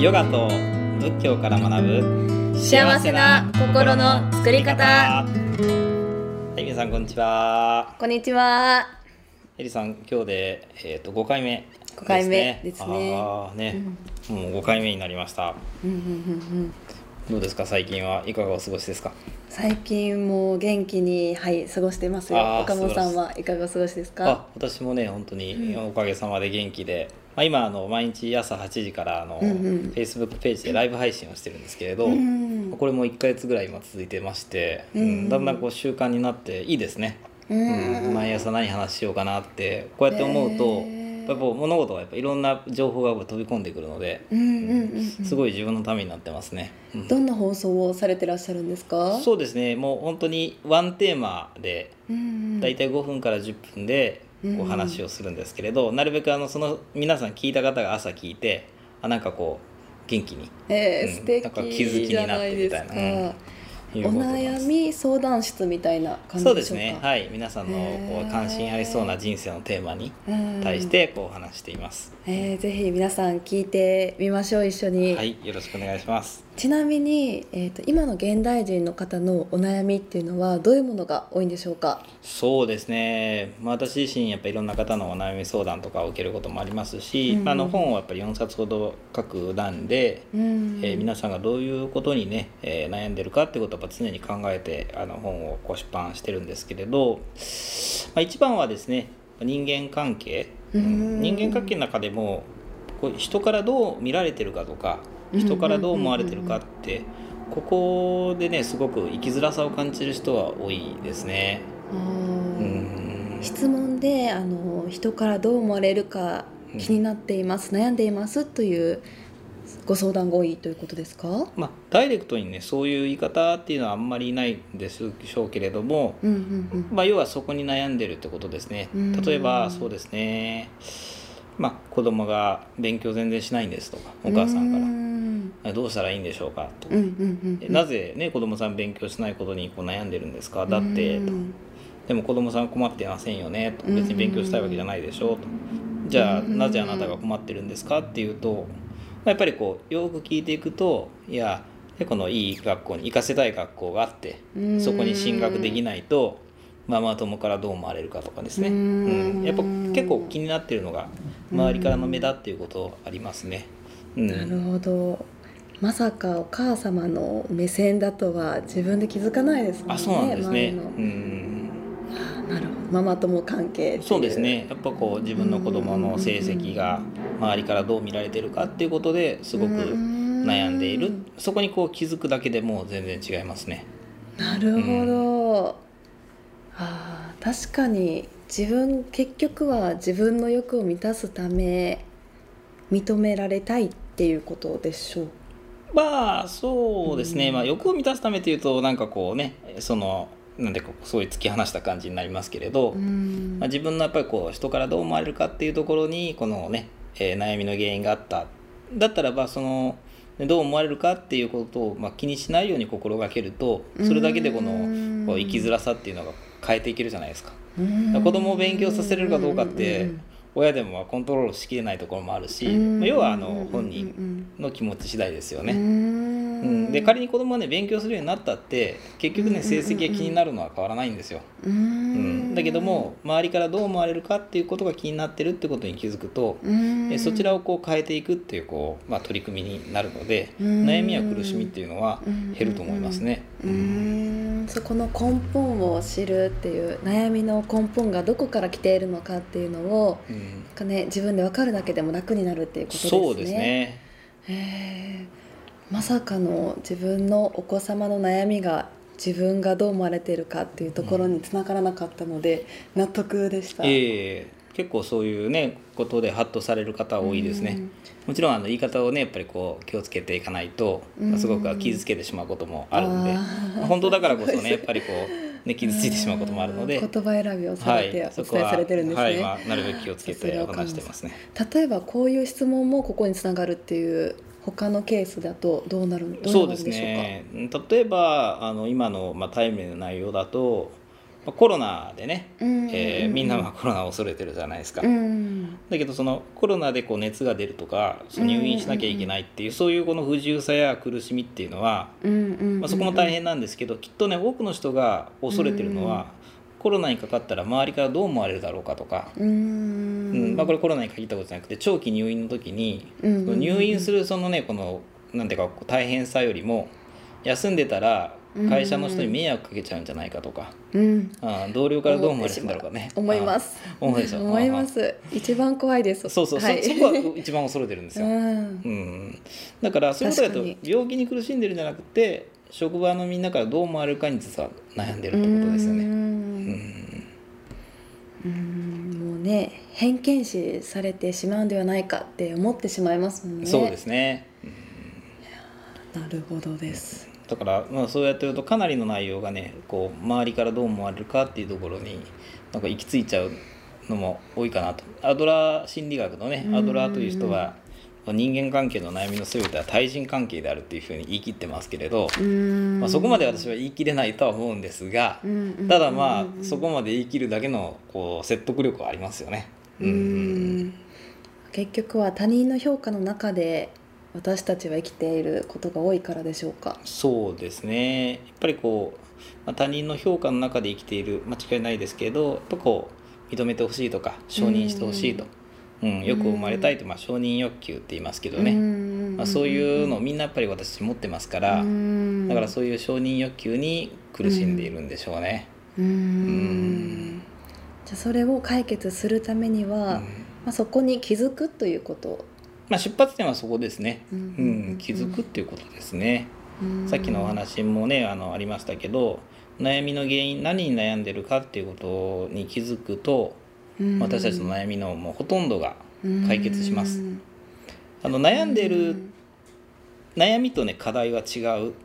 ヨガと仏教から学ぶ幸せな心の作り方。はい皆さんこんにちは。こんにちは。エリさん今日で、えー、と5回目5回目ですね。あーね、もう5回目になりました。うんうんうんうんどうですか？最近はいかがお過ごしですか？最近も元気にはい過ごしてますよ。岡本さんはいかがお過ごしですあか私もね本当におかげさまで元気で、まあ、今あの毎日朝8時からあの、うんうん。Facebook ページでライブ配信をしてるんですけれど、うんこれも1ヶ月ぐらい今続いてまして、うんうん。だんだんこう習慣になっていいですね、ううんん毎朝何話しようかなってこうやって思うと、へーやっぱ物事がやっぱいろんな情報が飛び込んでくるので、うんうんうんうん。すごい自分のためになってますね、うん。どんな放送をされてらっしゃるんですか？そうですね。もう本当にワンテーマでうんうん。だいたい5分から10分でうんこう話をするんですけれど、なるべくあのその皆さん聞いた方が朝聞いてあなんかこう元気に。えー、うん。素敵なんか気づきになってみたいな。うんいうおことなんです。悩み相談室みたいな感じそうででしょうか？すね。はい。皆さんのこう関心ありそうな人生のテーマにうん。対してこう話しています、えー、ぜひ皆さん聞いてみましょう一緒に、はいよろしくお願いしますちなみに、えー、と今の現代人の方のお悩みっていうのはどういうものが多いんでしょうか？そうですね、まあ、私自身やっぱいろんな方のお悩み相談とかを受けることもありますし、うん。あの本をやっぱり4冊ほど書く欄で、うん。えー皆さんがどういうことにね、えー悩んでるかってことを常に考えてあの本をこう出版してるんですけれど、まあ、一番はですね人間関係、うん。人間関係の中でもこう人からどう見られてるかとか人からどう思われてるかってここでねすごく生きづらさを感じる人は多いですね。質問であの人からどう思われるか気になっています、悩んでいますというご相談が多いということですか？まあ、ダイレクトにねそういう言い方っていうのはあんまりないんでしょうけれども、うんうんまあ、要はそこに悩んでるってことですね。うん。例えばそうですね。まあ子供が勉強全然しないんですとかうんお母さんから。うん「どうしたらいいんでしょうか?」と。うんうんうんなぜね子供さん勉強しないことにこう悩んでるんですか?」だってとうんでも子供さん困ってませんよね？と。うん。別に勉強したいわけじゃないでしょと。じゃあうんなぜあなたが困ってるんですか？っていうとやっぱりこうよく聞いていくといやでこのいい学校に行かせたい学校があってうん。そこに進学できないとママ友からどう思われるかとかですね、ううんん、やっぱ結構気になってるのが周りからの目だっていうことありますね。うん。なるほどまさかお母様の目線だとは自分で気づかないですもんねあそうなんですね。うんなるほど。ママ友関係そうですね。やっぱこう自分の子供の成績が周りからどう見られてるかっていうことですごく悩んでいる。そこにこう気づくだけでもう全然違いますね。なるほど、あー確かに自分結局は自分の欲を満たすため認められたいっていうことでしょうまあそうですね、うん。まあ、欲を満たすためというとなんかこうねそのなんでかすごい突き放した感じになりますけれど、うん。まあ、自分のやっぱりこう人からどう思われるかっていうところにこのね、えー悩みの原因があった。だったらばそのどう思われるかっていうことを、まあ、気にしないように心がけるとそれだけでこのうんこう生きづらさっていうのが変えていけるじゃないですか。うん。子供を勉強させれるかどうかってうん親でもまあコントロールしきれないところもあるし、うん。まあ要はあの本人の気持ち次第ですよね。うん。うん、で仮に子供がね勉強するようになったって結局ね成績が気になるのは変わらないんですよ。ううん、んだけども周りからどう思われるかっていうことが気になってるってことに気づくと、うん。えそちらをこう変えていくっていうこう、まあ、取り組みになるので、うん。悩みや苦しみっていうのは減ると思いますね。うーんそこの根本を知るっていう悩みの根本がどこから来ているのかっていうのをうんなんか、ね、自分で分かるだけでも楽になるっていうことですね。そうですね。へーまさかの自分のお子様の悩みが自分がどう思われているかっていうところにつながらなかったので納得でした。ええ結構そういうねことでハッとされる方多いですね。もちろんあの言い方をねやっぱりこう気をつけていかないと、うんすごく傷つけてしまうこともあるんで、本当だからこそねやっぱりこうね傷ついてしまうこともあるので、言葉選びをされてお伝えされてるんですね。はい、まあ、なるべく気をつけてお話してますね。例えばこういう質問もここにつながるっていう他のケースだとどうなるどうなそうでするんでしょうか？ね。例えばあの今の、まあ、タイムリーな内容だとまあコロナでね、うん。えーみんなはコロナを恐れてるじゃないですか、うん。だけどそのコロナでこう熱が出るとかその入院しなきゃいけないっていうそういうこの不自由さや苦しみっていうのは、まあ、そこも大変なんですけどきっとね多くの人が恐れてるのは、コロナにかかったら周りからどう思われるだろうかとか、うーん。うん。まあ、これコロナに限ったことじゃなくて長期入院の時に、うん。うんうん入院するそのねこのなんていうか大変さよりも休んでたら会社の人に迷惑かけちゃうんじゃないかとか、うん。あー同僚からどう思われるんだろうかね。思います。思います一番怖いです。そうそう、そはい。そこは一番恐れてるんですよ、うん。うん、だからそういうことだと病気に苦しんでるんじゃなくて職場のみんなからどう思われるかに実は悩んでるってことですようね。ん。うん。もうね偏見視されてしまうんではないかって思ってしまいますもんね。そうですね。なるほどですだから、まあ、そうやってるとかなりの内容がねこう周りからどう思われるかっていうところになんか行き着いちゃうのも多いかなと。アドラー心理学のねアドラーという人は人間関係の悩みの全ては対人関係であるっていうふうに言い切ってますけれど、うん。まあ、そこまで私は言い切れないとは思うんですが、ただまあそこまで言い切るだけのこう説得力はありますよね。うん。結局は他人の評価の中で私たちは生きていることが多いからでしょうか？そうですね。やっぱりこう、まあ、他人の評価の中で生きている間違いないですけれどやっぱこう認めてほしいとか承認してほしいと、うんよく生まれたいと、まあ、承認欲求って言いますけどね、まあ、そういうのをみんなやっぱり私持ってますから、だからそういう承認欲求に苦しんでいるんでしょうね。ううんん。じゃあそれを解決するためには、うん。まあ、そこに気づくということ、まあ、出発点はそこですね、ううんん気づくっていうことですね。うん。さっきのお話もねあのありましたけど悩みの原因何に悩んでるかっていうことに気づくとうん。私たちの悩みのもうほとんどが解決します。うんあの悩んでる悩みとね課題は違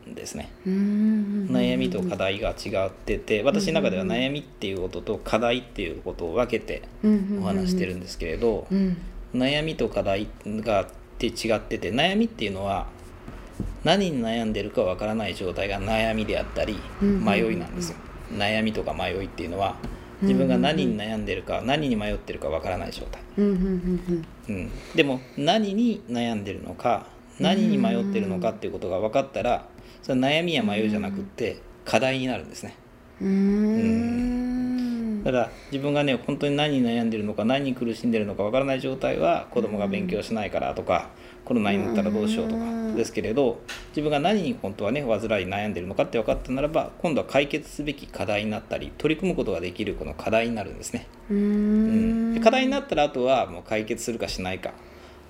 うんですね。うん。悩みと課題が違ってて私の中では悩みっていうことと課題っていうことを分けてお話してるんですけれどうん悩みと課題がって違ってて悩みっていうのは何に悩んでるかわからない状態が悩みであったりうん迷いなんですよ。悩みとか迷いっていうのは自分が何に悩んでるか何に迷ってるかわからない状態、うんうんうんうん、でも何に悩んでるのか何に迷ってるのかっていうことが分かったらそれは悩みや迷いじゃなくって課題になるんですね。うんうんだ自分がね本当に何に悩んでるのか何に苦しんでるのかわからない状態は子供が勉強しないからとかコロナになったらどうしようとかですけれど自分が何に本当はね患い悩んでるのかって分かったならば今度は解決すべき課題になったり取り組むことができるこの課題になるんですね。ううん。で課題になったらあとはもう解決するかしないか。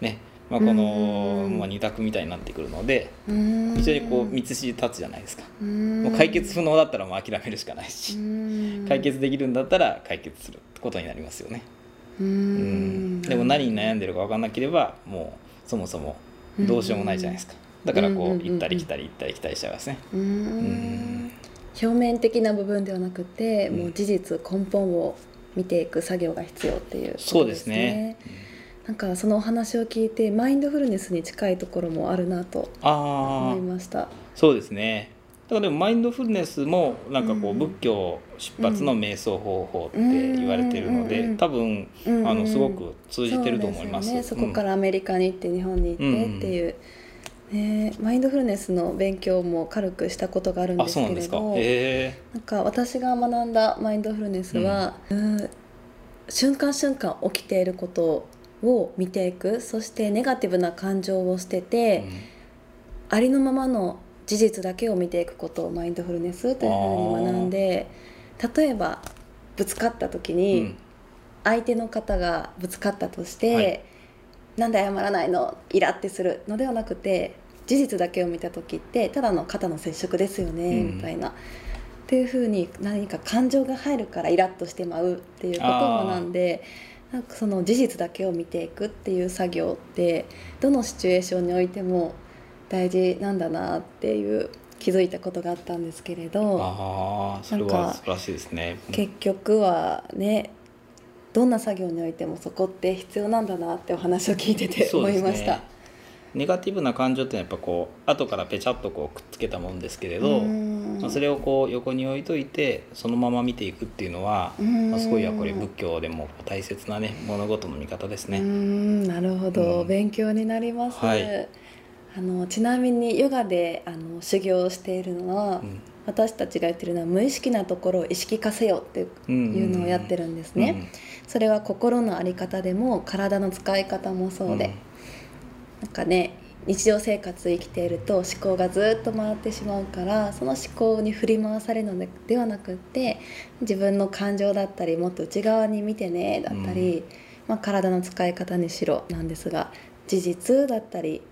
ねまあ、この、まあ、二択みたいになってくるのでうん。非常にこう道筋立つじゃないですか。うん。もう解決不能だったらもう諦めるしかないしうん。解決できるんだったら解決することになりますよね。ううん。んでも何に悩んでるか分かんなければもうそもそもどうしようもないじゃないですか。だからこうんうんうんううん。行ったり来たり行ったり来たりしちゃいますね。ううんん。表面的な部分ではなくて、うん。もう事実根本を見ていく作業が必要っていうことですね。そうですねなんかそのお話を聞いてマインドフルネスに近いところもあるなとあ思いあました。そうですね。だからでもマインドフルネスもなんかこううん。仏教出発の瞑想方法って言われてるのでうん多分うんあのすごく通じてると思います。ね、そこからアメリカに行って日本に行ってっていう、ね、マインドフルネスの勉強も軽くしたことがあるんですそうなんですか。なんか私が学んだマインドフルネスは、うん。瞬間瞬間起きていることを見ていくそしてネガティブな感情を捨てて、ありのままの事実だけを見ていくことをマインドフルネスというふうに学んで例えばぶつかった時うん。に相手の方がぶつかったとして、はい。なんで謝らないの？イラってするのではなくて事実だけを見た時ってただの肩の接触ですよね、うん。みたいな。っていうふうに何か感情が入るからイラッとしてまうっていうことを学んでなんかその事実だけを見ていくっていう作業ってどのシチュエーションにおいても大事なんだなっていう気づいたことがあったんですけれどああそれは素晴らしいですね。結局はねどんな作業においてもそこって必要なんだなってお話を聞いてて思いました。ネガティブな感情ってやっぱこう後からペチャッとこうくっつけたもんですけれど、うんまあ、それをこう横に置いといてそのまま見ていくっていうのは、うん。まあ、すごいやこれ仏教でも大切なね物事の見方ですうね。んなるほど、うん。勉強になります、はい。あのちなみにヨガであの修行をしているのは、うん。私たちが言ってるのは無意識なところを意識化せよっていうのをやってるんですね、それは心の在り方でも体の使い方もそうで、なんかね日常生活生きていると思考がずっと回ってしまうからその思考に振り回されるのでではなくって自分の感情だったりもっと内側に見てねだったり、まあ、体の使い方にしろなんですが事実だったり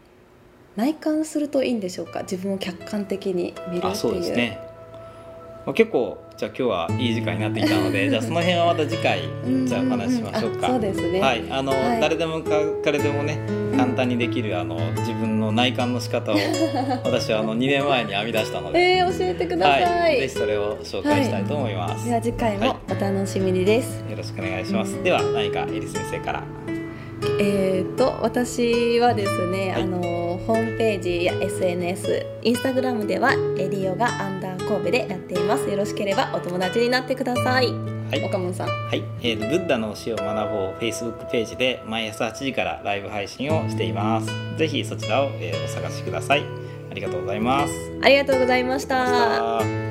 内観するといいんでしょうか？自分を客観的に見るっていう。あそうですね、まあ、結構じゃあ今日はいい時間になってきたのでじゃあその辺はまた次回うん。じゃあお話ししましょうか。あそうですね。はい、あの、はい。誰でもか彼でもね簡単にできるあの自分の内観の仕方を 私はあの2年前に編み出したので、えー、教えてください、はい、ぜひそれを紹介したいと思います。では次回もお楽しみにです、よろしくお願いします。では何かエリ先生から。えー、と私はですね、はい。あのホームページや SNS インスタグラムではエリオがアンダー神戸でやっています。よろしければお友達になってください、はい。岡本さん。はい、えー、ブッダの教えを学ぼう Facebook ページで毎朝8時からライブ配信をしています。ぜひそちらを、えーお探しください。ありがとうございます。ありがとうございました。ありがとうございました